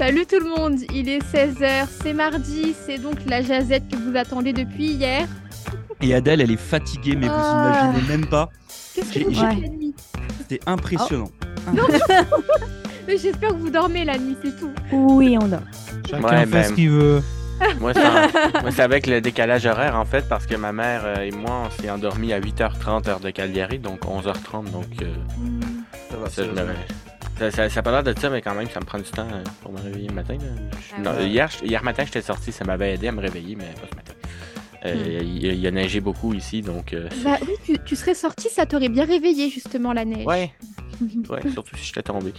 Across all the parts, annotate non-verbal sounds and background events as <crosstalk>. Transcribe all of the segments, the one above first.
Salut tout le monde, il est 16h, c'est mardi, c'est donc la jazette que vous attendez depuis hier. Et Adèle, elle est fatiguée, mais vous Ah. imaginez même pas. Qu'est-ce que J'ai- vous la nuit C'était impressionnant. <laughs> Mais J'espère que vous dormez la nuit, c'est tout. Oui, on dort. Chacun Ouais, fait ben, ce qu'il veut. Moi, c'est avec le décalage horaire, en fait, parce que ma mère euh, et moi, on s'est endormis à 8h30 heure de Cagliari, donc 11h30, donc euh, Ça va, ça, je ça. Ça, ça, ça a pas l'air de ça, mais quand même, ça me prend du temps euh, pour me réveiller le matin. Je- Ah non, ouais. hier, je- hier matin, j'étais sorti, ça m'avait aidé à me réveiller, mais pas ce matin. Euh, il, il a neigé beaucoup ici, donc... euh, Bah oui, tu, tu serais sorti, ça t'aurait bien réveillé justement la neige. ouais, <laughs> ouais, surtout si j'étais tombé.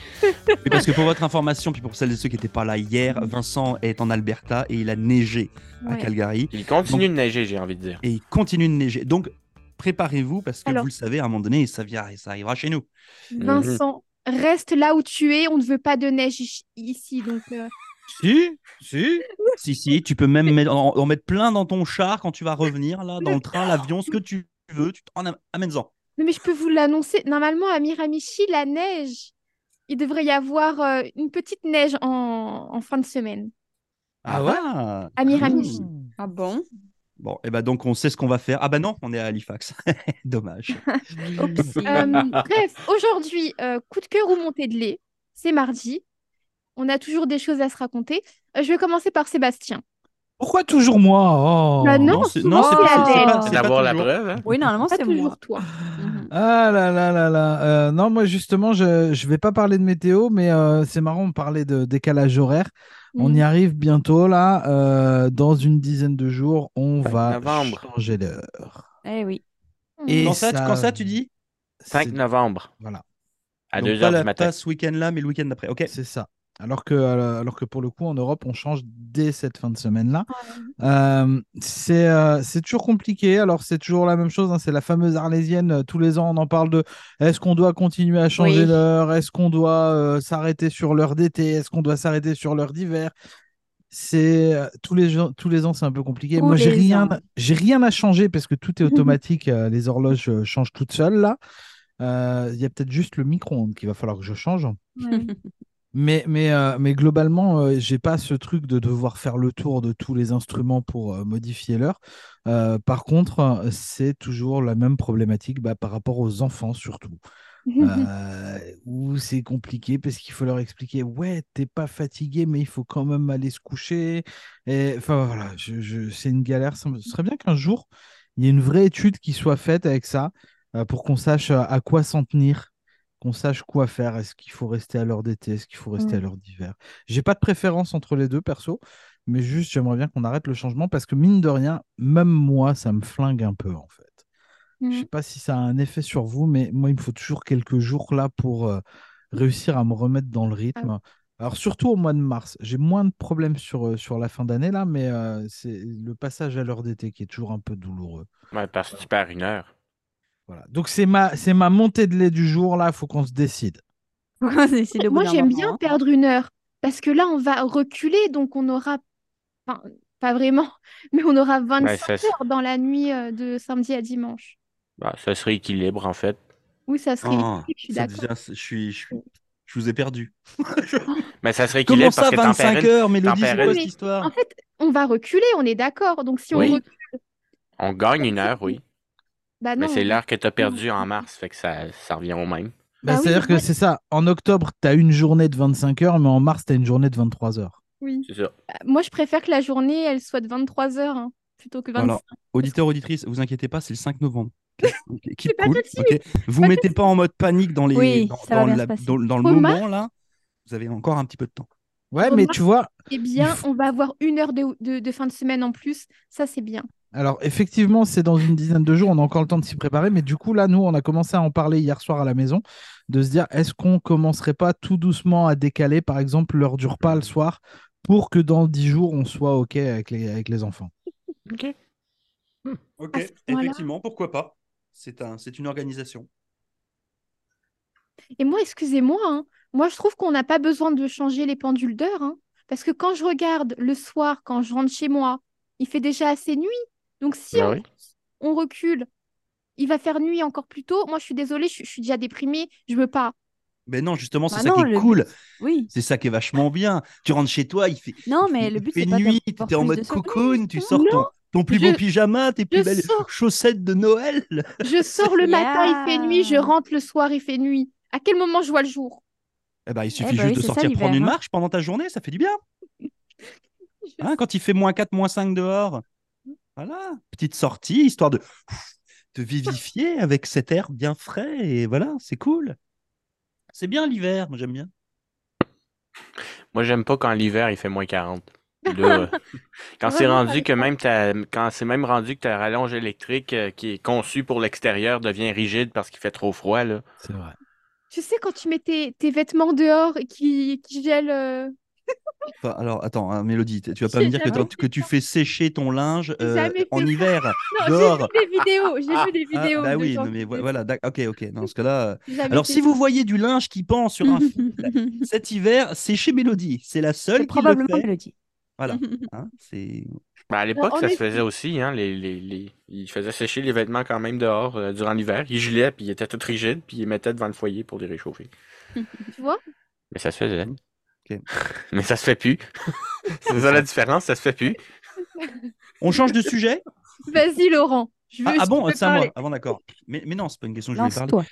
Mais parce que pour votre information, puis pour celles et ceux qui n'étaient pas là hier, Vincent est en Alberta et il a neigé à. Calgary Il continue de neiger, j'ai envie de dire. et il continue de neiger. Donc préparez-vous parce que Alors. vous le savez, à un moment donné, ça, vient, ça arrivera chez nous. Vincent, reste là où tu es, on ne veut pas de neige ici- donc... euh, Si, si. <laughs> si, si, tu peux même mettre- en, en mettre plein dans ton char quand tu vas revenir, là, dans le train, l'avion, ce que tu veux, tu t'en am- amènes-en. Non, mais je peux vous l'annoncer. Normalement, à Miramichi, la neige, il devrait y avoir euh, une petite neige en, en fin de semaine. Ah ouais? À Miramichi. Ah bon? Bon, et ben donc on sait ce qu'on va faire. Ah bah non, on est à Halifax. <laughs> Dommage. <laughs> Euh, bref, aujourd'hui, euh, coup de cœur ou montée de lait, c'est mardi. On a toujours des choses à se raconter. Euh, je vais commencer par Sébastien. Pourquoi toujours moi? Oh. Bah non, non, c'est Adèle. la preuve, hein? Oui, normalement, c'est toujours moi. toi. Mhm. Ah là là là là. Euh, non, moi justement, je je vais pas parler de météo, mais euh, c'est marrant, on parlait de décalage horaire. On Mm. y arrive bientôt là. euh, dans une dizaine de jours, on 5 va novembre. changer l'heure. Eh oui. Et Quand ça, ça- quand ça, tu dis 5 C'est- novembre, Voilà, à Donc 2h pas, la- du matin. pas ce week-end-là, mais le week-end d'après. Ok. c'est ça. Alors que, euh, alors que pour le coup, en Europe, on change dès cette fin de semaine-là. Euh, c'est euh, c'est toujours compliqué. Alors, c'est toujours la même chose. hein, c'est la fameuse arlésienne. euh, Tous les ans, on en parle de est-ce qu'on doit continuer à changer Oui. l'heure? Est-ce qu'on doit euh, s'arrêter sur l'heure d'été? Est-ce qu'on doit s'arrêter sur l'heure d'hiver? C'est euh, tous les tous les ans, c'est un peu compliqué. Tous Moi, j'ai rien, j'ai rien à changer parce que tout est <laughs> automatique. euh, les horloges euh, changent toutes seules là. Euh, Il y a peut-être juste le micro-ondes qu'il va falloir que je change. Ouais. Mais, mais, euh, mais globalement, euh, j'ai pas ce truc de devoir faire le tour de tous les instruments pour euh, modifier l'heure. Euh, par contre, c'est toujours la même problématique bah, par rapport aux enfants surtout. <laughs> Où c'est compliqué parce qu'il faut leur expliquer ouais t'es pas fatigué mais il faut quand même aller se coucher et enfin voilà je, je- c'est une galère ce serait bien qu'un jour il y ait une vraie étude qui soit faite avec ça pour qu'on sache à quoi s'en tenir qu'on sache quoi faire est-ce qu'il faut rester à l'heure d'été? Est-ce qu'il faut rester à Ouais. l'heure d'hiver? J'ai pas de préférence entre les deux perso mais juste j'aimerais bien qu'on arrête le changement parce que mine de rien même moi ça me flingue un peu en fait je Mm. sais pas si ça a un effet sur vous, mais moi, il me faut toujours quelques jours là pour euh, réussir à me remettre dans le rythme. Alors, surtout au mois de mars, j'ai moins de problèmes sur, euh, sur la fin d'année là, mais euh, c'est le passage à l'heure d'été qui est toujours un peu douloureux. Ouais, parce que tu perds une heure. Voilà. Donc, c'est ma, c'est ma montée de lait du jour là, il faut qu'on se décide. <laughs> Moi, j'aime bien hein. perdre une heure parce que là, on va reculer, donc on aura, enfin, pas vraiment, <laughs> mais on aura 25 ça, c'est- heures dans la nuit euh, de samedi à dimanche. Bah, ça serait équilibre, en fait. Oui, ça serait équilibre, je suis ça d'accord. devient- je suis, je suis, je vous ai perdu. <laughs> Mais ça serait Comment équilibre ça, parce que t'en 25 perds une- heures, Mélodie, c'est quoi cette histoire En fait, on va reculer, on est d'accord. Donc si on Oui. recule, On gagne une heure, oui. Bah Mais c'est l'heure que t'as perdue en mars, fait que ça, ça revient au même. Bah, Bah oui, C'est-à-dire que c'est ça. En octobre, tu as une journée de 25 heures, mais en mars, tu as une journée de 23 heures. Oui. C'est ça. Bah, Moi, je préfère que la journée, elle soit de 23 heures hein, plutôt que 25. Alors, auditeur, auditrice, vous inquiétez pas, c'est le 5 novembre. <laughs> Ok, Keep pas cool, tout de suite. ok. Vous Pas mettez pas en mode panique dans les Oui, dans, dans la- le moment là. Vous avez encore un petit peu de temps. Ouais, mais tu vois, Eh bien, faut- on va avoir une heure de, de- de fin de semaine en plus. Ça, c'est bien. Alors, effectivement, c'est dans une dizaine de jours, on a encore le temps de s'y préparer, mais du coup, là, nous, on a commencé à en parler hier soir à la maison, de se dire, est-ce qu'on commencerait pas tout doucement à décaler, par exemple, l'heure du repas le soir, pour que dans dix jours, on soit OK avec les, avec les enfants? OK. Ok, ce moment-là- effectivement, pourquoi pas. C'est un, c'est une organisation. Et moi, excusez-moi, hein, moi, je trouve qu'on n'a pas besoin de changer les pendules d'heure. hein, parce que quand je regarde le soir, quand je rentre chez moi, il fait déjà assez nuit. Donc, si Bah on, oui. on recule, il va faire nuit encore plus tôt. Moi, je suis désolée, je, je suis déjà déprimée. Je veux pas. Mais non, justement, c'est Bah ça non, qui est le cool. Oui. C'est ça qui est vachement bien. Tu rentres chez toi, il fait, Non, mais le but, fait c'est pas nuit, tu es en mode cocoon, tu sors ton, ton plus beau Je- pyjama, tes plus je belles sors. chaussettes de Noël. <laughs> Je sors le matin, il fait nuit, je rentre le soir, il fait nuit. À quel moment je vois le jour? Eh ben, il suffit Eh ben juste oui, de ça, sortir prendre une hein. marche pendant ta journée, ça fait du bien. <laughs> Hein, quand il fait moins 4, moins 5 dehors. Voilà, petite sortie, histoire de te vivifier avec cet air bien frais. Et voilà, c'est cool. C'est bien l'hiver, moi j'aime bien. Moi, j'aime pas quand l'hiver, il fait moins 40. Là, euh, <laughs> quand c'est rendu que même ta, quand c'est même rendu que ta rallonge électrique euh, qui est conçue pour l'extérieur devient rigide parce qu'il fait trop froid, là. C'est vrai. Tu sais, quand tu mets tes, tes vêtements dehors et qui, qui gèlent. euh, Enfin, alors, attends, hein, Mélodie, tu vas pas me dire que, que tu fais sécher ton linge euh, en hiver <laughs> Non, dehors. j'ai vu des vidéos. J'ai Ah, vu des ah, vidéos. bah de oui, gens non, mais voilà, ok, ok. Dans ce cas-là. euh, Alors, si ça. vous voyez du linge qui pend sur un fil <laughs> cet hiver, c'est chez Mélodie. C'est la seule qui probablement le fait. Mélodie. Voilà. <laughs> Hein, c'est Ben, à l'époque, en ça se faisait aussi, hein. Les, les, les... Ils faisaient sécher les vêtements quand même dehors euh, durant l'hiver. Ils gelaient, puis ils étaient tout rigides, puis ils les mettaient devant le foyer pour les réchauffer. Tu vois? Mais ça se faisait. <laughs> Mais ça se fait plus. <laughs> c'est ça la différence, ça se fait plus. <laughs> On change de sujet? Vas-y, Laurent. Je veux, Ah, ah je bon, c'est à moi. Ah d'accord. Mais, mais non, c'est pas une question que je voulais parler.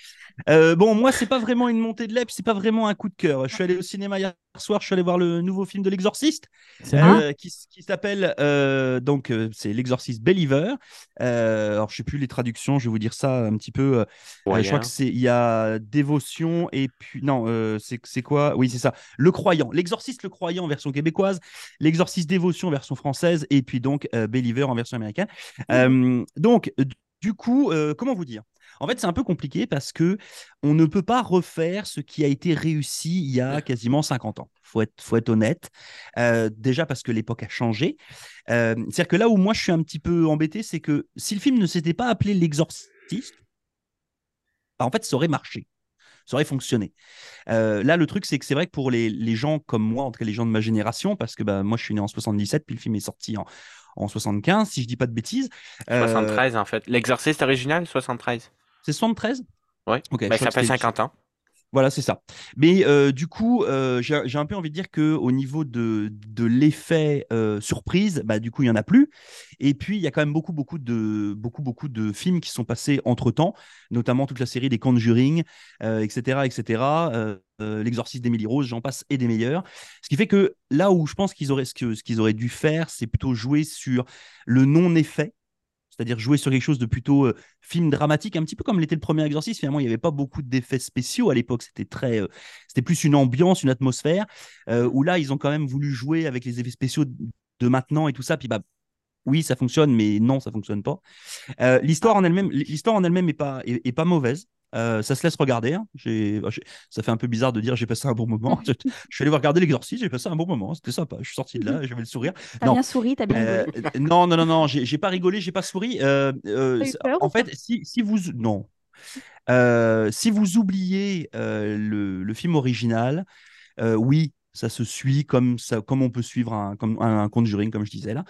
Euh, bon, moi, c'est pas vraiment une montée de puis c'est pas vraiment un coup de cœur. Je suis allé au cinéma hier soir, je suis allé voir le nouveau film de l'Exorciste, euh, qui, s'appelle euh, donc c'est l'Exorciste Believer. Euh, alors, je sais plus les traductions, je vais vous dire ça un petit peu. je crois que c'est il y a dévotion et puis non, euh, c'est c'est quoi? Oui, c'est ça. Le croyant, l'Exorciste le croyant en version québécoise, l'Exorciste dévotion en version française et puis donc euh, Believer en version américaine. Euh, donc euh, du coup, euh, comment vous dire? En fait, c'est un peu compliqué parce que on ne peut pas refaire ce qui a été réussi il y a quasiment 50 ans. Faut être, faut être honnête. Euh, déjà parce que l'époque a changé. Euh, C'est-à-dire que là où moi je suis un petit peu embêté, c'est que si le film ne s'était pas appelé L'Exorciste, bah, en fait, ça aurait marché. Ça aurait fonctionné. Euh, là, le truc, c'est que c'est vrai que pour les, les gens comme moi, en tout cas les gens de ma génération, parce que bah, moi je suis né en 77, puis le film est sorti en, en 75, si je dis pas de bêtises. Euh, 73 en fait. L'exorciste original, 73. c'est 73 Ouais. Ok, je Ben, ça fait c'était- 50 ans. Voilà, c'est ça. Mais euh, du coup, euh, j'ai un peu envie de dire que au niveau de, de l'effet euh, surprise, bah, du coup, il y en a plus. Et puis, il y a quand même beaucoup, beaucoup de, beaucoup, beaucoup de films qui sont passés entre temps, notamment toute la série des Conjuring, etc., etc. L'exorcisme d'Emily Rose, j'en passe et des meilleurs. Ce qui fait que là où je pense qu'ils auraient ce qu'ils auraient dû faire, c'est plutôt jouer sur le non-effet c'est-à-dire jouer sur quelque chose de plutôt euh, film dramatique, un petit peu comme l'était le premier exorcisme. Finalement, il n'y avait pas beaucoup d'effets spéciaux à l'époque. C'était très, euh, c'était plus une ambiance, une atmosphère. euh, où là, ils ont quand même voulu jouer avec les effets spéciaux de maintenant et tout ça. Puis bah, oui, ça fonctionne, mais non, ça fonctionne pas. L'histoire en elle-même, l'histoire en elle-même est pas, est pas mauvaise. Euh, ça se laisse regarder. hein. J'ai- j'ai- ça fait un peu bizarre de dire j'ai passé un bon moment. <laughs> je, suis allé voir regarder l'exorcisme, j'ai passé un bon moment. C'était sympa. Je suis sorti de là, <laughs> j'avais le sourire. T'as Non. bien souri, t'as bien Euh, rigolé. non, non, non, non, j'ai j'ai pas rigolé, j'ai pas souri. Euh, euh, peur en fait, si, si vous non, Euh, si vous oubliez euh, le, le film original, euh, oui, ça se suit comme ça, comme on peut suivre un, comme un, un Conjuring, comme je disais là.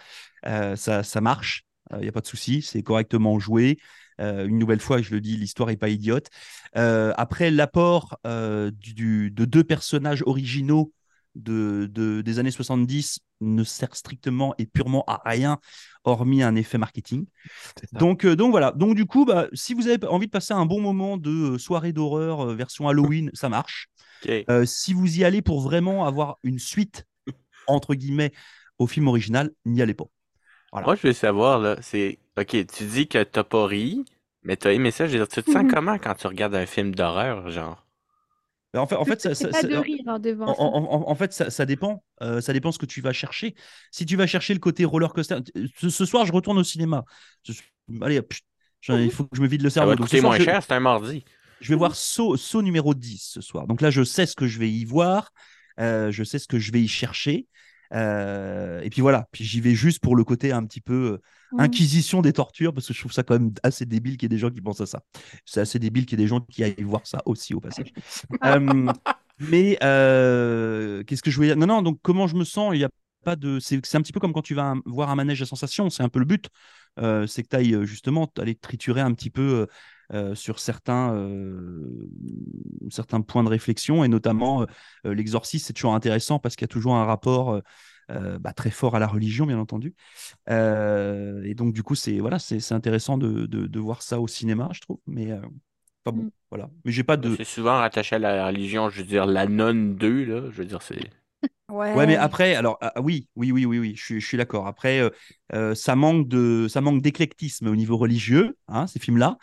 Euh, ça, ça marche, il n'y a pas de souci, c'est correctement joué. Euh, une nouvelle fois, je le dis, l'histoire est pas idiote. Euh, après, l'apport euh, du- du- de deux personnages originaux de, de- des années 70 ne sert strictement et purement à rien, hormis un effet marketing. Donc, euh, donc voilà. Donc du coup, bah, si vous avez envie de passer un bon moment de soirée d'horreur euh, version Halloween, ça marche. Euh, si vous y allez pour vraiment avoir une suite entre guillemets au film original, n'y allez pas. Voilà. Moi, je veux savoir, c'est. Ok, tu dis que t'as pas ri, mais t'as aimé ça. Je veux dire, tu te sens Mhm. comment quand tu regardes un film d'horreur, genre? En fait, en fait, ça, C'est ça- pas ça- de rire devant En, en- en- en fait, ça, ça dépend. Euh, ça dépend ce que tu vas chercher. Si tu vas chercher le côté roller coaster, ce, ce soir, je retourne au cinéma. Ce- allez, il faut que je me vide le Ça cerveau. va Donc, ce coûter soir, moins je, cher, c'est un mardi. je vais voir Saut, Saut numéro 10 ce soir. Donc là, je sais ce que je vais y voir. Euh, je sais ce que je vais y chercher. Euh, et puis voilà. Puis j'y vais juste pour le côté un petit peu euh, Mm. inquisition des tortures, parce que je trouve ça quand même assez débile qu'il y ait des gens qui pensent à ça. C'est assez débile qu'il y ait des gens qui aillent voir ça aussi au passage. <laughs> Euh, mais euh, qu'est-ce que je voulais dire? Non, non, donc comment je me sens? Il y a pas de. C'est un petit peu comme quand tu vas un- voir un manège à sensations, c'est un peu le but. Euh, c'est que tu ailles justement aller triturer un petit peu euh, sur certains, euh, certains points de réflexion, et notamment euh, l'exorcisme, c'est toujours intéressant parce qu'il y a toujours un rapport bah, très fort à la religion, bien entendu. Euh, et donc, du coup, c'est voilà, c'est c'est intéressant de, de, de voir ça au cinéma, je trouve. Mais euh, pas bon, Mm. voilà. Mais j'ai pas de. C'est souvent rattaché à la religion, je veux dire, la nonne 2, là, je veux dire, c'est... <laughs> Ouais. Ouais, mais après, alors ah, ah, oui, oui, oui, oui, oui, je suis, je suis d'accord. Après, euh, euh, ça manque de, ça manque d'éclectisme au niveau religieux, hein, ces films-là.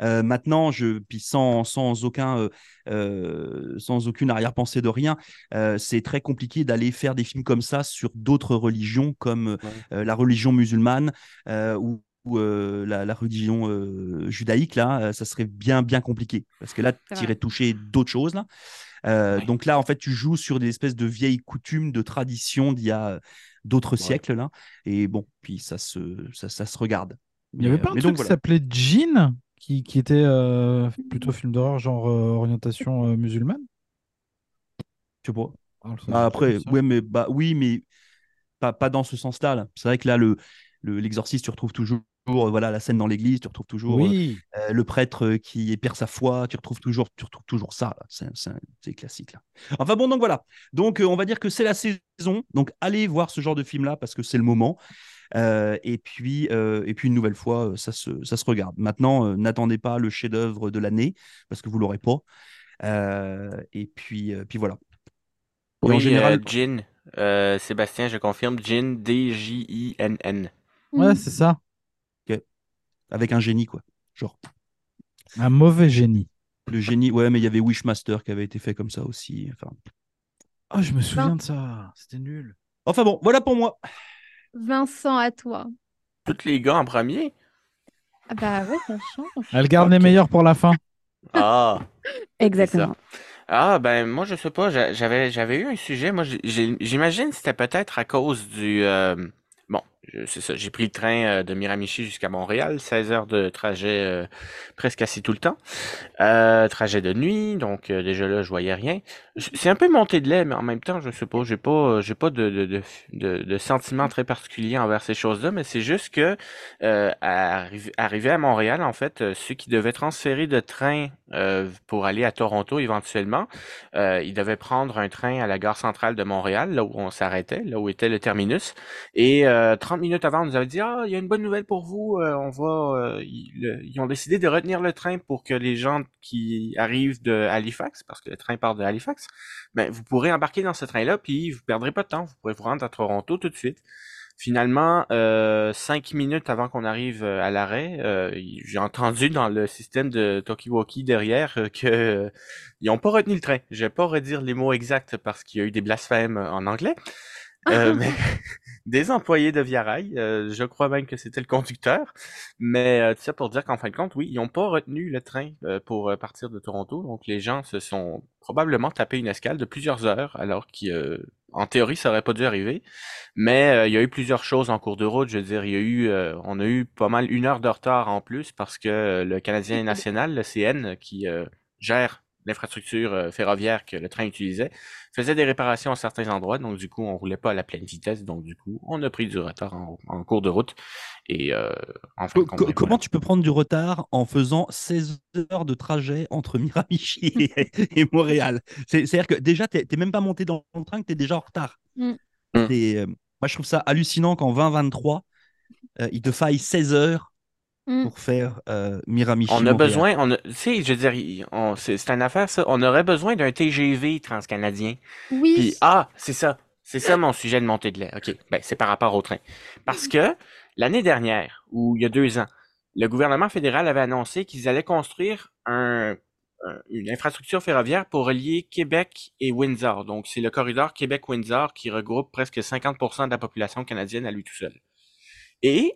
Euh, maintenant, je, puis sans, sans aucun, euh, euh, sans aucune arrière-pensée de rien, euh, c'est très compliqué d'aller faire des films comme ça sur d'autres religions, comme euh, la religion musulmane euh, ou, ou, euh, la, la religion euh, judaïque. Là, euh, ça serait bien, bien compliqué parce que là, tu irais toucher d'autres choses là. Euh, Ouais. Donc là, en fait, tu joues sur des espèces de vieilles coutumes, de traditions d'il y a d'autres siècles là. Et bon, puis ça se, ça, ça se regarde. Il n'y avait Mais, pas un truc donc qui voilà. s'appelait Djinn, qui, qui était euh, plutôt film d'horreur, genre euh, orientation euh, musulmane? Tu vois. Ah, Bah, après, ouais, mais bah oui, mais pas, pas dans ce sens-là. là. C'est vrai que là, le, le- l'exorciste, tu retrouves toujours voilà la scène dans l'église, tu retrouves toujours euh, Oui, euh, le prêtre euh, qui perd sa foi, tu retrouves toujours, tu retrouves toujours ça. C'est, classique là. Enfin bon, donc voilà. Donc euh, on va dire que c'est la saison. Donc allez voir ce genre de film là parce que c'est le moment. Euh, et puis euh, et puis une nouvelle fois, euh, ça se, ça se regarde. Maintenant, euh, n'attendez pas le chef-d'œuvre de l'année parce que vous l'aurez pas. Euh, et puis euh, puis voilà. En général, euh, Jin. Euh, Sébastien, je confirme, Jin, D-J-I-N-N. ouais, Mm. c'est ça. Avec un génie quoi. Genre Un mauvais génie. le génie. Ouais, mais il y avait Wishmaster qui avait été fait comme ça aussi. Enfin, Oh, je me souviens de ça. C'était nul. enfin bon, voilà pour moi. Vincent, à toi. Tous les gars en premier? Ah bah ouais, ça change. Elle garde les meilleurs pour la fin. Ah, <laughs> Exactement. ah ben moi je sais pas, j'a- j'avais j'avais eu un sujet, moi j'imagine que c'était peut-être à cause du euh, bon, c'est ça, j'ai pris le train euh, de Miramichi jusqu'à Montréal, 16 heures de trajet euh, presque assis tout le temps. Euh, trajet de nuit, donc déjà là je voyais rien. C'est un peu monté de lait, mais en même temps, je sais pas, j'ai pas j'ai pas de de, de, sentiment très particulier envers ces choses-là, mais c'est juste que arrivé, à Montréal, en fait, ceux qui devaient transférer de train pour aller à Toronto éventuellement, ils devaient prendre un train à la gare centrale de Montréal, là où on s'arrêtait, là où était le terminus. Et 30 minutes avant, on nous avait dit Ah, il y a une bonne nouvelle pour vous. euh, on va. euh, ils, ont décidé de retenir le train pour que les gens qui arrivent de Halifax, parce que le train part de Halifax, ben, vous pourrez embarquer dans ce train-là, puis vous perdrez pas de temps. Vous pourrez vous rendre à Toronto tout de suite. Finalement, euh, cinq minutes avant qu'on arrive euh, à l'arrêt, j'ai entendu dans le système de Tokiwoki derrière euh, que ils n'ont pas retenu le train. Je vais pas redire les mots exacts parce qu'il y a eu des blasphèmes en anglais. Euh, <laughs> mais <laughs> des employés de Via Rail, euh, je crois même que c'était le conducteur. Mais euh, tout ça pour dire qu'en fin de compte, oui, ils n'ont pas retenu le train euh, pour euh, partir de Toronto. Donc les gens se sont probablement tapé une escale de plusieurs heures, alors qu'en théorie, ça aurait pas dû arriver. Mais euh, il y a eu plusieurs choses en cours de route. Je veux dire, il y a eu, euh, on a eu pas mal une heure de retard en plus parce que euh, le Canadien national, le CN, qui euh, gère l'infrastructure euh, ferroviaire que le train utilisait, faisait des réparations à certains endroits. Donc du coup, on roulait pas à la pleine vitesse. Donc du coup, on a pris du retard en, en cours de route. Et euh, en fin de Co- compte, co- comment voilà. tu peux prendre du retard en faisant 16 heures de trajet entre Miramichi et, et Montréal? C'est- C'est-à-dire que déjà, tu n'es même pas monté dans le train, que tu es déjà en retard. Mm. Mm. Euh, moi, je trouve ça hallucinant qu'en 2023, euh, il te faille 16 heures Mm. pour faire euh, Miramichi. On a Montréal. besoin, on a- tu sais, je veux dire, c'est c'est une affaire ça. On aurait besoin d'un TGV transcanadien. Oui. Puis, ah, c'est ça. C'est ça mon sujet de montée de lait. OK. Ben, c'est par rapport au train. Parce que l'année dernière, ou il y a deux ans, le gouvernement fédéral avait annoncé qu'ils allaient construire un, un- une infrastructure ferroviaire pour relier Québec et Windsor. Donc, c'est le corridor Québec-Windsor qui regroupe presque 50% de la population canadienne à lui tout seul. Et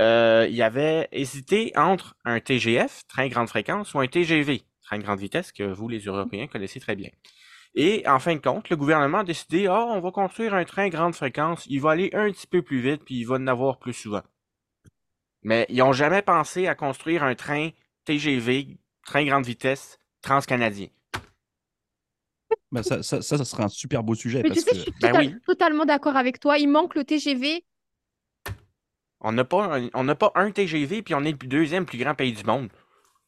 euh, il avait hésité entre un TGF, train grande fréquence, ou un TGV, train grande vitesse, que vous, les Européens, connaissez très bien. Et en fin de compte, le gouvernement a décidé, ah, on va construire un train grande fréquence, il va aller un petit peu plus vite, puis il va en avoir plus souvent. Mais ils n'ont jamais pensé à construire un train TGV, train grande vitesse, transcanadien. Bah, ça, ça, ça, ça serait un super beau sujet. Mais tu parce sais, que... je suis Ben tota- oui. totalement d'accord avec toi. Il manque le TGV. On n'a pas, un- on n'a pas un TGV, puis on est le deuxième plus grand pays du monde.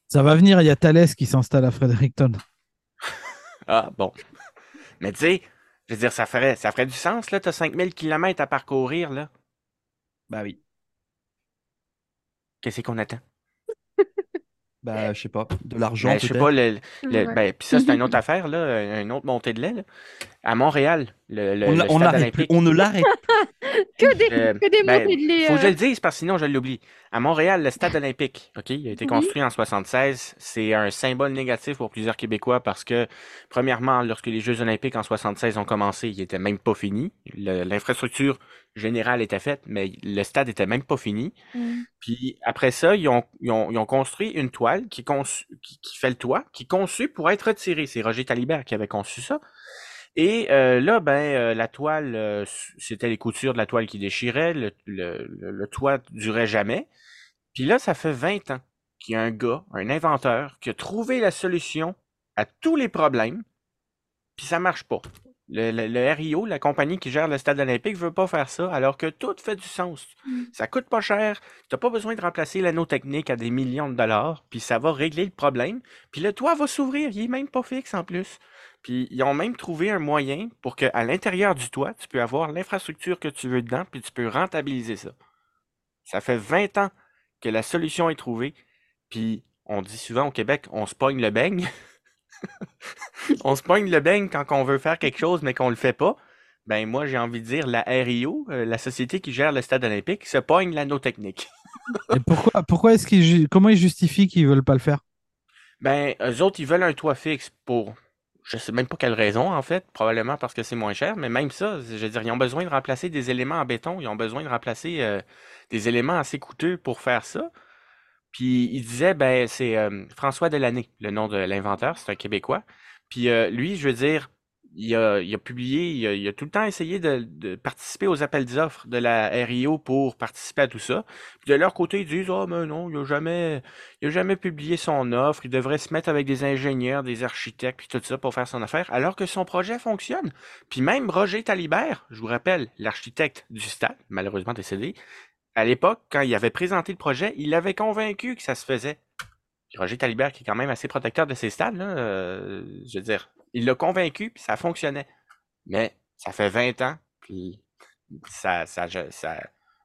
Ça va venir, il y a Thalès qui s'installe à Fredericton. <laughs> Ah, bon. Mais tu sais, je veux dire, ça ferait, ça ferait du sens, là. T'as 5000 km à parcourir, là. Bah oui. Qu'est-ce qu'on attend? <laughs> Bah, je sais pas. De l'argent, Ben, je sais pas, le, le- Ouais. ben, puis ça, c'est une autre <laughs> affaire, là, une autre montée de lait, là. À Montréal, le, le, On, le l'a- on stade l'arrête plus. olympique. On ne l'arrête <laughs> Que des, Euh, que des ben, de lait. Faut que je le dise parce que sinon je l'oublie. À Montréal, le stade olympique, OK, il a été Oui. construit en 76. C'est un symbole négatif pour plusieurs Québécois parce que, premièrement, lorsque les Jeux olympiques en 76 ont commencé, ils étaient même pas finis. Le- L'infrastructure générale était faite, mais le stade était même pas fini. Mm. Puis après ça, ils ont, ils ont, ils ont construit une toile qui, qui, qui fait le toit, qui est conçue pour être retirée. C'est Roger Talibert qui avait conçu ça. Et euh, là, ben, euh, la toile, euh, c'était les coutures de la toile qui déchiraient, le, le, le, toit durait jamais. Puis là, ça fait 20 ans qu'il y a un gars, un inventeur, qui a trouvé la solution à tous les problèmes, puis ça marche pas. Le, RIO, la compagnie qui gère le stade olympique, veut pas faire ça, alors que tout fait du sens. Mm. Ça coûte pas cher, t'as pas besoin de remplacer l'anneau technique à des millions de dollars, puis ça va régler le problème. Puis le toit va s'ouvrir, il est même pas fixe en plus. Puis ils ont même trouvé un moyen pour que à l'intérieur du toit, tu peux avoir l'infrastructure que tu veux dedans, puis tu peux rentabiliser ça. Ça fait 20 ans que la solution est trouvée, puis on dit souvent au Québec, on se pogne le beigne. <laughs> on se pogne le beigne quand on veut faire quelque chose, mais qu'on le fait pas. Ben moi, j'ai envie de dire la RIO, euh, la société qui gère le stade olympique, se pogne l'anneau technique. Et pourquoi, pourquoi est-ce qu'ils comment ils justifient qu'ils veulent pas le faire? Ben, eux autres, ils veulent un toit fixe pour. Je sais même pas quelle raison, en fait. Probablement parce que c'est moins cher, mais même ça, je veux dire, ils ont besoin de remplacer des éléments en béton. Ils ont besoin de remplacer euh, des éléments assez coûteux pour faire ça. Puis il disait, ben, c'est euh, François Delaney, le nom de l'inventeur, c'est un Québécois. Puis euh, lui, je veux dire, il a, il a publié, il a, tout le temps essayé de, participer aux appels d'offres de la RIO pour participer à tout ça. Puis de leur côté, ils disent, ah, mais non, il a jamais. N'a jamais publié son offre. Il devrait se mettre avec des ingénieurs, des architectes, puis tout ça pour faire son affaire, alors que son projet fonctionne. Puis même Roger Talibert, je vous rappelle, l'architecte du stade, malheureusement décédé, à l'époque, quand il avait présenté le projet, il avait convaincu que ça se faisait. Roger Talibert, qui est quand même assez protecteur de ses stades, euh, je veux dire, il l'a convaincu, puis ça fonctionnait. Mais ça fait 20 ans, puis ça, ça,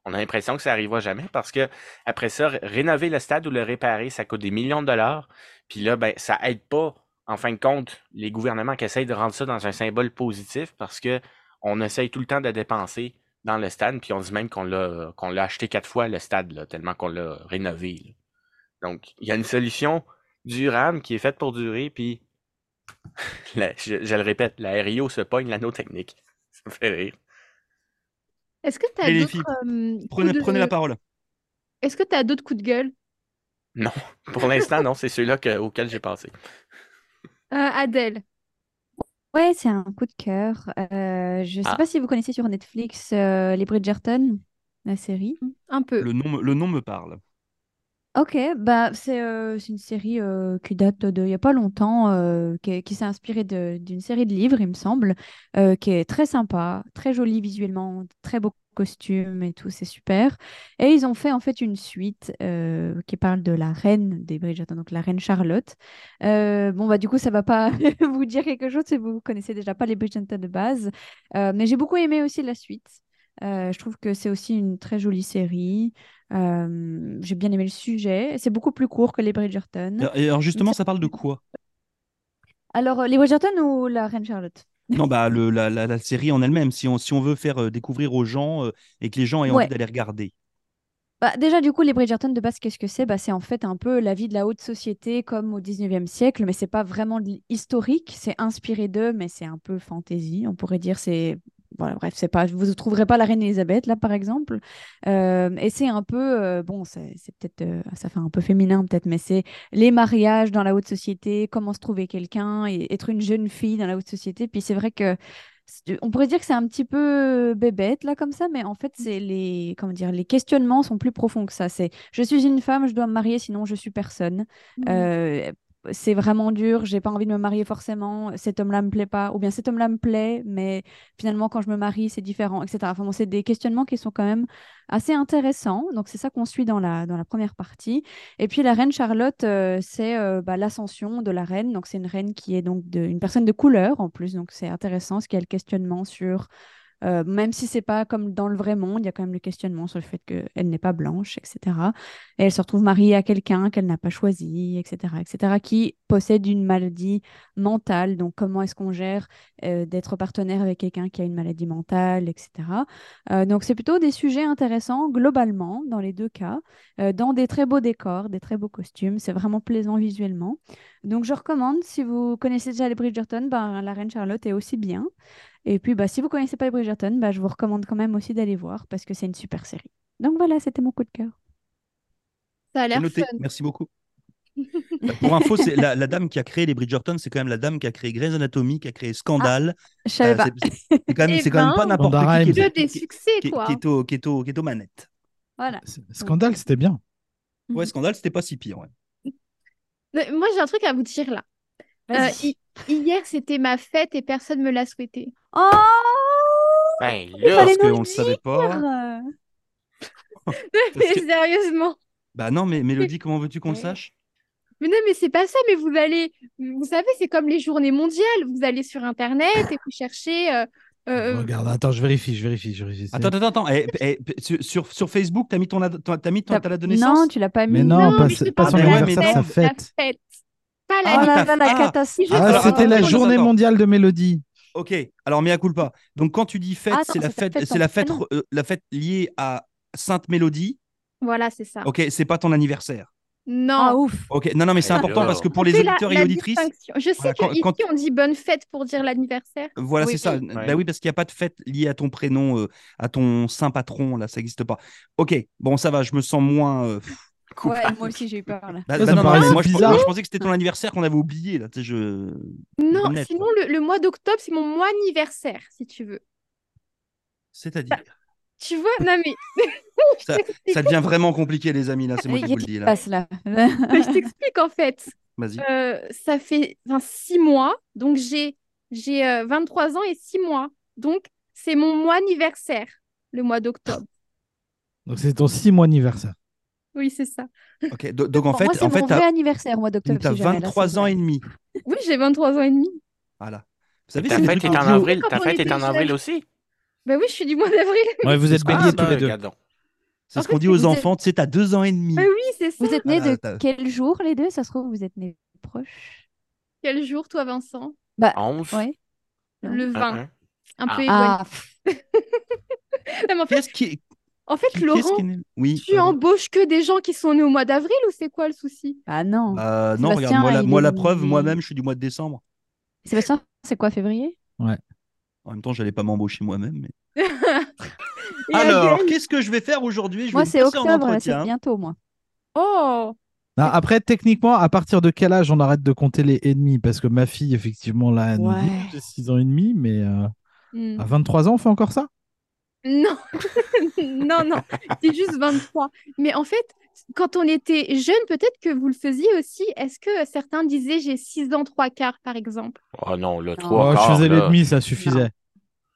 on a l'impression que ça n'arrivera jamais parce que après ça, ré- rénover le stade ou le réparer, ça coûte des millions de dollars. Puis là, ben, ça aide pas, en fin de compte, les gouvernements qui essayent de rendre ça dans un symbole positif parce que on essaye tout le temps de dépenser dans le stade, puis on dit même qu'on l'a acheté quatre fois le stade, tellement qu'on l'a rénové. Donc, il y a une solution durable qui est faite pour durer, puis <laughs> la- je, je le répète, la RIO se pogne l'anneau technique. <laughs> Ça me fait rire. Est-ce que tu as d'autres euh, coups Prenez, de- prenez la parole. Est-ce que tu as d'autres coups de gueule? Non, <laughs> pour l'instant, non, c'est ceux-là que- auxquels j'ai pensé. Euh, Adèle Ouais, c'est un coup de cœur. Euh, je sais Ah. pas si vous connaissez sur Netflix euh, les Bridgerton, la série. Un peu. Le nom, me- le nom me parle. Ok, bah c'est euh, une série euh, qui date de il y a pas longtemps, euh, qui, s'est inspirée d'une série de livres, il me semble, qui est très sympa, très jolie visuellement, très beaux costumes et tout, c'est super. Et ils ont fait en fait une suite qui parle de la reine des Bridgerton, donc la reine Charlotte. Bon bah du coup ça va pas <laughs> vous dire quelque chose si vous connaissez déjà pas les Bridgerton de base, mais j'ai beaucoup aimé aussi la suite. Euh, je trouve que c'est aussi une très jolie série. Euh, j'ai bien aimé le sujet. C'est beaucoup plus court que les Bridgerton. Et alors justement, ça parle de quoi? Alors, euh, les Bridgerton ou la Reine Charlotte? Non, bah le, la, la- la <laughs> série en elle-même, si on, si on veut faire découvrir aux gens euh, et que les gens aient Ouais. envie d'aller regarder. Bah, déjà, du coup, les Bridgerton, de base, qu'est-ce que c'est? Bah, c'est en fait un peu la vie de la haute société comme au 19e siècle, mais c'est pas vraiment historique. C'est inspiré d'eux, mais c'est un peu fantasy. On pourrait dire c'est. Voilà, bref, c'est pas. Vous ne trouverez pas la reine Elisabeth, là, par exemple. Euh, et c'est un peu. euh, bon, c'est peut-être. euh, ça fait un peu féminin, peut-être, mais c'est les mariages dans la haute société, comment se trouver quelqu'un, et être une jeune fille dans la haute société. Puis c'est vrai que. On pourrait dire que c'est un petit peu bébête là comme ça, mais en fait c'est les comment dire les questionnements sont plus profonds que ça. C'est je suis une femme, je dois me marier, sinon je suis personne. Euh, c'est vraiment dur, j'ai pas envie de me marier forcément, cet homme-là me plaît pas, ou bien cet homme-là me plaît, mais finalement quand je me marie c'est différent, etc. C'est des questionnements qui sont quand même assez intéressants. Donc c'est ça qu'on suit dans la, première partie. Et puis la reine Charlotte, euh, c'est euh, bah, l'ascension de la reine. Donc c'est une reine qui est donc une personne de couleur en plus, donc c'est intéressant, ce qu'il y a le questionnement sur euh, même si c'est pas comme dans le vrai monde, il y a quand même le questionnement sur le fait qu'elle n'est pas blanche, etc. Et elle se retrouve mariée à quelqu'un qu'elle n'a pas choisi, etc., etc., qui possède une maladie mentale. Donc, comment est-ce qu'on gère euh, d'être partenaire avec quelqu'un qui a une maladie mentale, etc. Euh, donc, c'est plutôt des sujets intéressants globalement dans les deux cas, dans des très beaux décors, des très beaux costumes. C'est vraiment plaisant visuellement. Donc, je recommande, si vous connaissez déjà les Bridgerton, ben, la Reine Charlotte est aussi bien. Et puis, bah, si vous connaissez pas les Bridgerton, bah, je vous recommande quand même aussi d'aller voir parce que c'est une super série. Donc voilà, c'était mon coup de cœur. Ça a l'air noté. fun. Merci beaucoup. <laughs> Pour info, c'est la, la dame qui a créé les Bridgerton, c'est quand même la dame qui a créé Grey's Anatomy, qui a créé Scandale. Je savais Euh, pas. c'est- quand même, Eh quand même pas ben, n'importe qui qui des succès, qui- quoi. qui est au- qui est au- qui est aux manettes. Voilà. Scandale, c'était bien. Ouais, Mhm. Scandale, c'était pas si pire. ouais. Mais Moi, j'ai un truc à vous dire là. Euh, hi- hier, c'était ma fête et personne me l'a souhaité. Oh Ben là, Parce qu'on le le savait pas. <laughs> Mais que- sérieusement. Bah non, mais Mélodie, comment veux-tu qu'on le sache? Mais non, mais c'est pas ça. Mais vous allez, vous savez, c'est comme les journées mondiales. Vous allez sur Internet et vous cherchez. euh, euh, Regarde, attends, je vérifie, je vérifie, je vérifie. Attends, attends, attends. eh, eh, sur, sur, Facebook, t'as mis ton, ad- t'as mis ton, T'as- ta date de naissance Non, tu l'as pas mis. Mais non, non, pas, mais pas son la anniversaire, sa fête, la fête. Pas Oh la Ah, la ah. catastrophe. Ah, c'était la journée attends. mondiale de Mélodie. Ok, alors mea culpa. Donc quand tu dis fête, c'est la la fête, c'est la fête, euh, la fête liée à Sainte Mélodie. Voilà, c'est ça. Ok, c'est pas ton anniversaire. Non. Ah ouf. Ok, non, non, mais c'est Mais important parce que pour les la- auditeurs la et auditrices, distinction. Je sais Voilà, quand- qu'ici, quand- on dit bonne fête pour dire l'anniversaire. voilà, Oui, c'est ça. oui. Bah Ouais. oui, parce qu'il n'y a pas de fête liée à ton prénom, euh, à ton saint patron, là, ça n'existe pas. Ok, bon, ça va, je me sens moins. euh. Ouais, moi aussi j'ai eu peur là. Bah, Ça, bah ça non, non, moi, je, bizarre. moi, je pensais que c'était ton anniversaire qu'on avait oublié, là. Tu sais, je. Non, Honnête, sinon, le, le mois d'octobre, c'est mon mois anniversaire, si tu veux. C'est-à-dire? Tu vois, non mais <laughs> <laughs> Ça, ça devient vraiment compliqué, les amis, là, c'est moi qui vous le dis, là. passe là <laughs> Mais je t'explique en fait. Vas-y. Euh, ça fait enfin, six mois, donc j'ai j'ai euh, 23 ans et six mois. Donc c'est mon mois anniversaire, le mois d'octobre. Donc c'est ton 6 mois anniversaire. Oui, c'est ça. Ok, do- donc en fait, moi, c'est en fait, mon t'as vrai anniversaire, mois d'octobre. si jamais, là, 23 c'est ans et demi. Oui, j'ai 23 ans et demi. Voilà. Vous savez, ta fête est en avril. Ta fête est en avril aussi. Ben oui, je suis du mois d'avril. Ouais, vous êtes Ah, béliers bah, tous les deux. C'est ce qu'on dit aux êtes- enfants, tu sais, t'as deux ans et demi. Ben oui, c'est ça. Vous êtes nés Voilà, de t'as- quel jour les deux? Ça se trouve, vous êtes nés proches. Quel jour, toi, Vincent? Bah, 11. ouais. Non. Le 20. un, un. Un peu Ah. Ah, <laughs> Non, mais en fait, qui, en fait qui- qu'est-ce Laurent, qui est né- Oui. tu embauches que des gens qui sont nés au mois d'avril ou c'est quoi le souci? bah non. Bah, non, regarde, moi, la, il moi, est la né- preuve, moi-même, je suis du mois de décembre. Sébastien, c'est quoi février? En même temps, j'allais pas m'embaucher moi-même. mais- <laughs> Alors, qu'est-ce que je vais faire aujourd'hui? Moi, c'est octobre, c'est bientôt, moi. Oh! Non, après, techniquement, à partir de quel âge on arrête de compter les ennemis? Parce que ma fille, effectivement, là, elle nous dit, Ouais. j'ai 6 ans et demi, mais euh, Hmm. à 23 ans, on fait encore ça? Non, <laughs> non, non, c'est juste 23. Mais en fait, quand on était jeune, peut-être que vous le faisiez aussi. Est-ce que certains disaient j'ai 6 ans, 3 quarts, par exemple? Oh non, le Non. 3 Oh, Je faisais les là. demi, ça suffisait.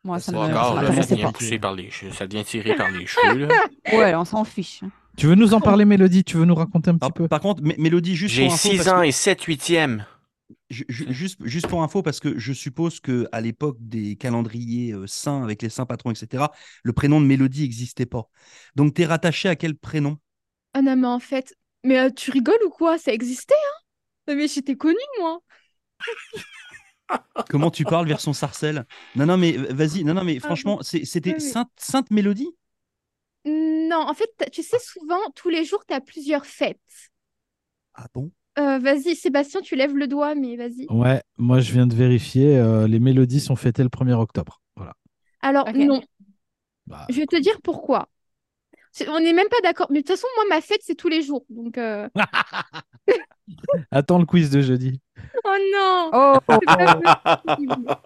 Moi, ça me Trois Ouais, quarts, ça là, ça devient pas. poussé par les cheveux. Ça devient tiré par les cheveux, là. <laughs> Ouais, on s'en fiche. Tu veux nous en parler, Mélodie? Tu veux nous raconter un petit Alors, peu? par contre, Mé- Mélodie, juste J'ai pour info, 6 parce ans que- et 7 huitièmes. ju- ju- juste, juste pour info, parce que je suppose que à l'époque des calendriers euh, saints, avec les saints patrons, etc., le prénom de Mélodie n'existait pas. Donc, tu es rattaché à quel prénom? Ah non, mais en fait, mais euh, tu rigoles ou quoi? Ça existait, hein? Mais j'étais connue, moi. <laughs> Comment tu parles version sarcelle Non, non, mais vas-y. Non, non, mais franchement, c'est- c'était Sainte, Sainte Mélodie? Non, en fait, tu sais, souvent, tous les jours, tu as plusieurs fêtes. Ah bon? Euh, vas-y, Sébastien, tu lèves le doigt, mais vas-y. Ouais, moi, je viens de vérifier. euh, les mélodies sont fêtées le 1er octobre. Voilà. Alors, non, Bah, je vais te dire pourquoi. On n'est même pas d'accord. Mais de toute façon, moi, ma fête, c'est tous les jours. Donc, euh, <laughs> attends le quiz de jeudi. oh non! Oh. <laughs>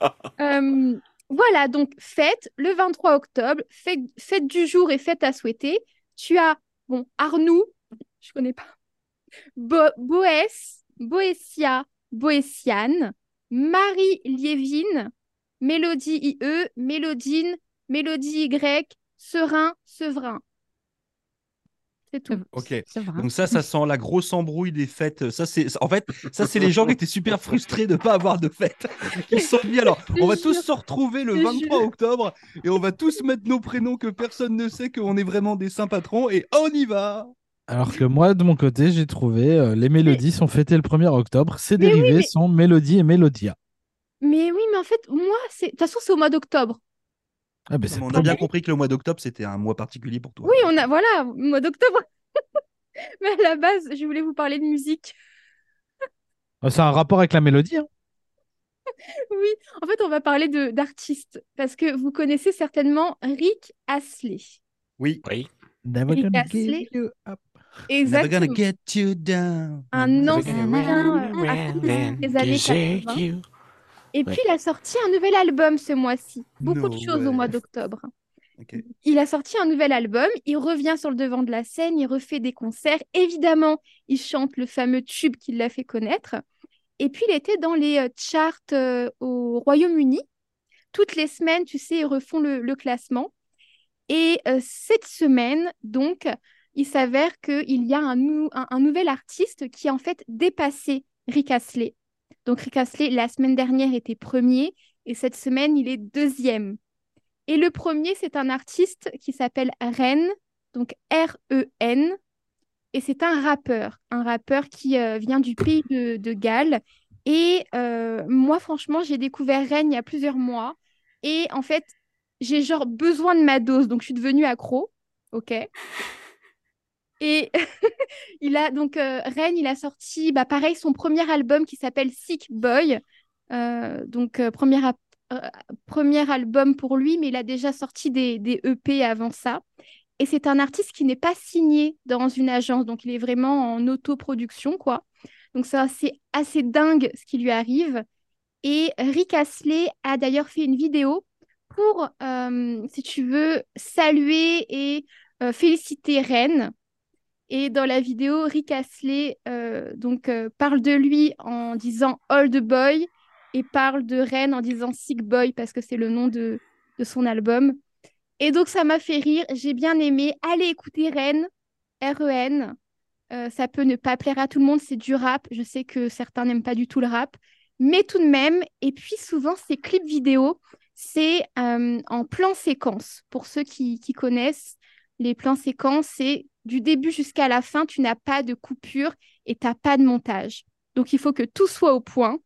Euh, voilà, donc fête le 23 octobre, fête, fête du jour et fête à souhaiter. Tu as, bon, Arnoux, je connais pas, Bo- Boès, Boétia, Boétiane, Marie Liévine, Mélodie IE, Mélodine, Mélodie Y, Serein, Severin. C'est tout. Ok. Donc ça, ça sent la grosse embrouille des fêtes. Ça, c'est en fait, ça, c'est les gens qui étaient super frustrés de ne pas avoir de fête. Ils se sont dit alors, on va tous se retrouver le Je 23 jure. octobre et on va tous mettre nos prénoms que personne ne sait qu'on est vraiment des saints patrons et on y va. Alors que moi, de mon côté, j'ai trouvé euh, les mélodies sont fêtées le 1er octobre. Ces Mais oui, dérivés mais- sont Mélodie et Mélodia. Mais oui, mais en fait, moi, c'est. De toute façon, c'est au mois d'octobre. Ah, ben, On a bien compris que le mois d'octobre c'était un mois particulier pour toi. Oui, on a. Voilà, mois d'octobre. <laughs> Mais à la base, je voulais vous parler de musique. Ah, C'est un rapport avec la mélodie. hein. <laughs> Oui, en fait, on va parler de d'artistes parce que vous connaissez certainement Rick Astley. Oui. Oui. Never Rick gonna Astley. you up. Never gonna Exactement. get you down. Un ancien des années 80. Et puis, il a sorti un nouvel album ce mois-ci. Beaucoup de choses au mois d'octobre. Il a sorti un nouvel album, il revient sur le devant de la scène, il refait des concerts. Évidemment, il chante le fameux tube qui l'a fait connaître. Et puis, il était dans les euh, charts euh, au Royaume-Uni. Toutes les semaines, tu sais, ils refont le, le classement. Et euh, cette semaine, donc, il s'avère qu'il y a un, nou- un- un nouvel artiste qui a en fait dépassé Rick Astley. Donc, Rick Astley, la semaine dernière, était premier et cette semaine, il est deuxième. Et le premier, c'est un artiste qui s'appelle Ren, donc R-E-N, et c'est un rappeur, un rappeur qui euh, vient du pays de, Galles. Et euh, moi, franchement, j'ai découvert Ren il y a plusieurs mois. Et en fait, j'ai besoin de ma dose, donc je suis devenue accro. Ok? Et <laughs> il a donc euh, il a sorti, bah pareil, son premier album qui s'appelle Sick Boy. Euh, donc euh, premier, euh, premier album pour lui, mais il a déjà sorti des, des EP avant ça. Et c'est un artiste qui n'est pas signé dans une agence, donc il est vraiment en autoproduction, quoi. Donc c'est assez, dingue ce qui lui arrive. Et Rick Astley a d'ailleurs fait une vidéo pour, si tu veux, saluer et féliciter Ren. Et dans la vidéo, Rick Astley euh, donc, euh, parle de lui en disant Old Boy et parle de Ren en disant Sick Boy parce que c'est le nom de, de son album. Et donc ça m'a fait rire, j'ai bien aimé. Allez écouter Ren, R-E-N. Euh, ça peut ne pas plaire à tout le monde, c'est du rap. Je sais que certains n'aiment pas du tout le rap, mais tout de même. Et puis souvent, ces clips vidéo, c'est en plan séquence. Pour ceux qui connaissent, les plans séquences, c'est du début jusqu'à la fin, tu n'as pas de coupure et tu n'as pas de montage. Donc il faut que tout soit au point.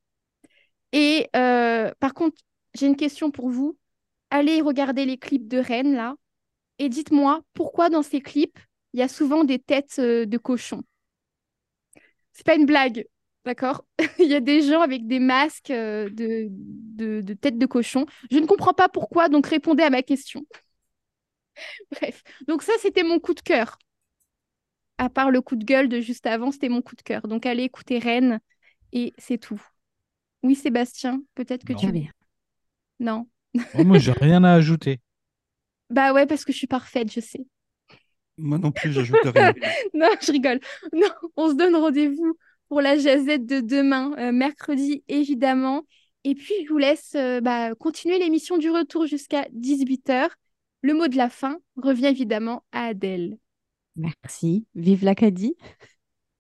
Et euh, par contre, j'ai une question pour vous. Allez regarder les clips de Rennes là et dites-moi pourquoi dans ces clips, il y a souvent des têtes euh, de cochons. C'est pas une blague, d'accord? <laughs> Il y a des gens avec des masques euh, de, de, de têtes de cochon. Je ne comprends pas pourquoi, donc répondez à ma question. <laughs> Bref, donc ça, c'était mon coup de cœur. À part le coup de gueule de juste avant, c'était mon coup de cœur. Donc allez écouter Rennes et c'est tout. Oui, Sébastien, peut-être que Non. tu... Très bien. Non. <laughs> Oh, moi, j'ai rien à ajouter. Bah ouais, parce que je suis parfaite, je sais. Moi non plus, <laughs> j'ajoute rien. Non, je rigole. Non, on se donne rendez-vous pour la jazette de demain, euh, mercredi évidemment. Et puis, je vous laisse euh, bah, continuer l'émission du retour jusqu'à 18h. Le mot de la fin revient évidemment à Adèle. Merci. Vive l'Acadie.